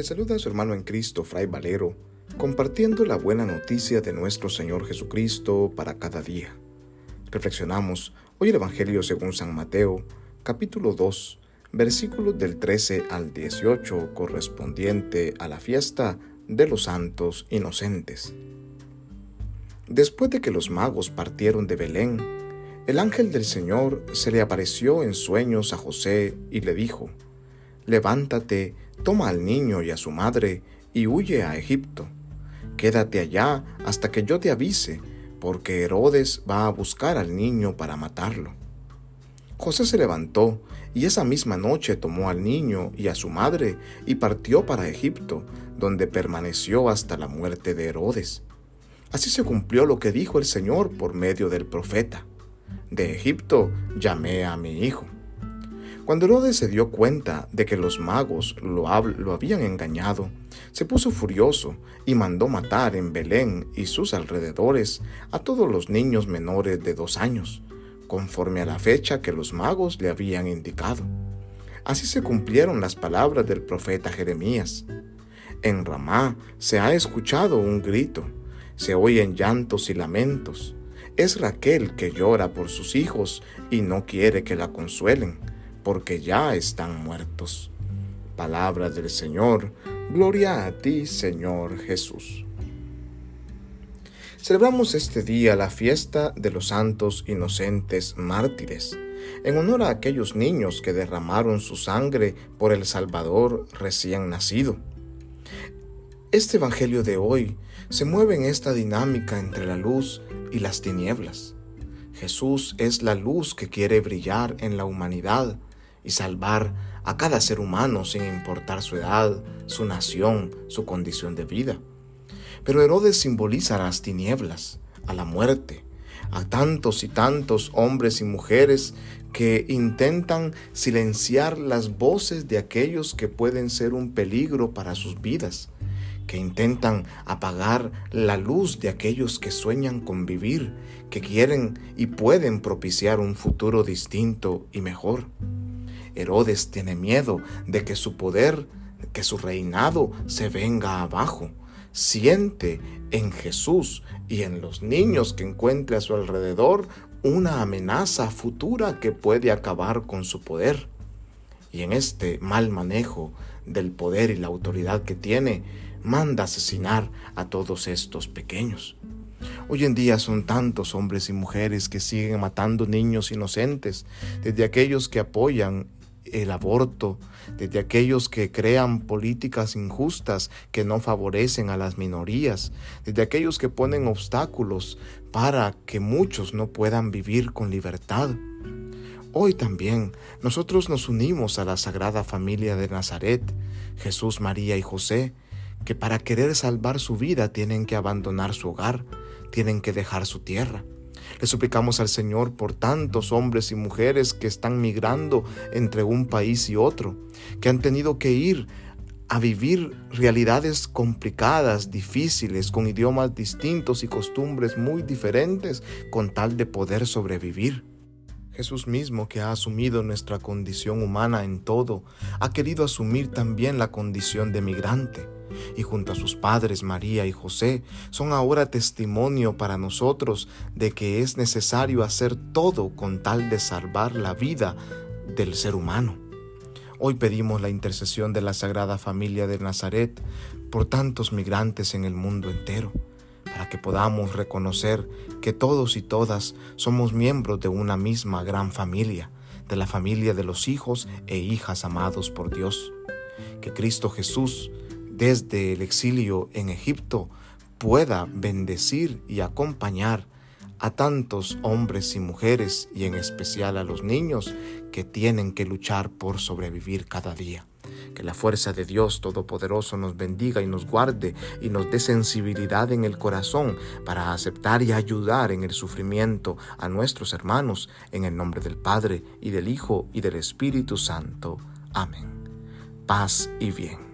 Le saluda a su hermano en Cristo, Fray Valero, compartiendo la buena noticia de nuestro Señor Jesucristo para cada día. Reflexionamos hoy el Evangelio según San Mateo, capítulo 2, versículos del 13 al 18, correspondiente a la fiesta de los santos inocentes. Después de que los magos partieron de Belén, el ángel del Señor se le apareció en sueños a José y le dijo, Levántate, toma al niño y a su madre y huye a Egipto. Quédate allá hasta que yo te avise, porque Herodes va a buscar al niño para matarlo. José se levantó y esa misma noche tomó al niño y a su madre y partió para Egipto, donde permaneció hasta la muerte de Herodes. Así se cumplió lo que dijo el Señor por medio del profeta. De Egipto llamé a mi hijo. Cuando Herodes se dio cuenta de que los magos lo, lo, habían engañado, se puso furioso y mandó matar en Belén y sus alrededores a todos los niños menores de dos años, conforme a la fecha que los magos le habían indicado. Así se cumplieron las palabras del profeta Jeremías. En Ramá se ha escuchado un grito, se oyen llantos y lamentos es Raquel que llora por sus hijos y no quiere que la consuelen, porque ya están muertos. Palabra del Señor, gloria a ti, Señor Jesús. Celebramos este día la fiesta de los santos inocentes mártires, en honor a aquellos niños que derramaron su sangre por el Salvador recién nacido. Este Evangelio de hoy se mueve en esta dinámica entre la luz y las tinieblas. Jesús es la luz que quiere brillar en la humanidad y salvar a cada ser humano sin importar su edad, su nación, su condición de vida. Pero Herodes simboliza las tinieblas, a la muerte, a tantos y tantos hombres y mujeres que intentan silenciar las voces de aquellos que pueden ser un peligro para sus vidas que intentan apagar la luz de aquellos que sueñan con vivir, que quieren y pueden propiciar un futuro distinto y mejor. Herodes tiene miedo de que su poder, que su reinado se venga abajo. Siente en Jesús y en los niños que encuentre a su alrededor una amenaza futura que puede acabar con su poder. Y en este mal manejo del poder y la autoridad que tiene, manda asesinar a todos estos pequeños. Hoy en día son tantos hombres y mujeres que siguen matando niños inocentes, desde aquellos que apoyan el aborto, desde aquellos que crean políticas injustas que no favorecen a las minorías, desde aquellos que ponen obstáculos para que muchos no puedan vivir con libertad. Hoy también nosotros nos unimos a la Sagrada Familia de Nazaret, Jesús, María y José, que para querer salvar su vida tienen que abandonar su hogar, tienen que dejar su tierra. Le suplicamos al Señor por tantos hombres y mujeres que están migrando entre un país y otro, que han tenido que ir a vivir realidades complicadas, difíciles, con idiomas distintos y costumbres muy diferentes, con tal de poder sobrevivir. Jesús mismo, que ha asumido nuestra condición humana en todo, ha querido asumir también la condición de migrante y junto a sus padres María y José son ahora testimonio para nosotros de que es necesario hacer todo con tal de salvar la vida del ser humano. Hoy pedimos la intercesión de la Sagrada Familia de Nazaret por tantos migrantes en el mundo entero, para que podamos reconocer que todos y todas somos miembros de una misma gran familia, de la familia de los hijos e hijas amados por Dios. Que Cristo Jesús desde el exilio en Egipto pueda bendecir y acompañar a tantos hombres y mujeres y en especial a los niños que tienen que luchar por sobrevivir cada día. Que la fuerza de Dios Todopoderoso nos bendiga y nos guarde y nos dé sensibilidad en el corazón para aceptar y ayudar en el sufrimiento a nuestros hermanos en el nombre del Padre y del Hijo y del Espíritu Santo. Amén. Paz y bien.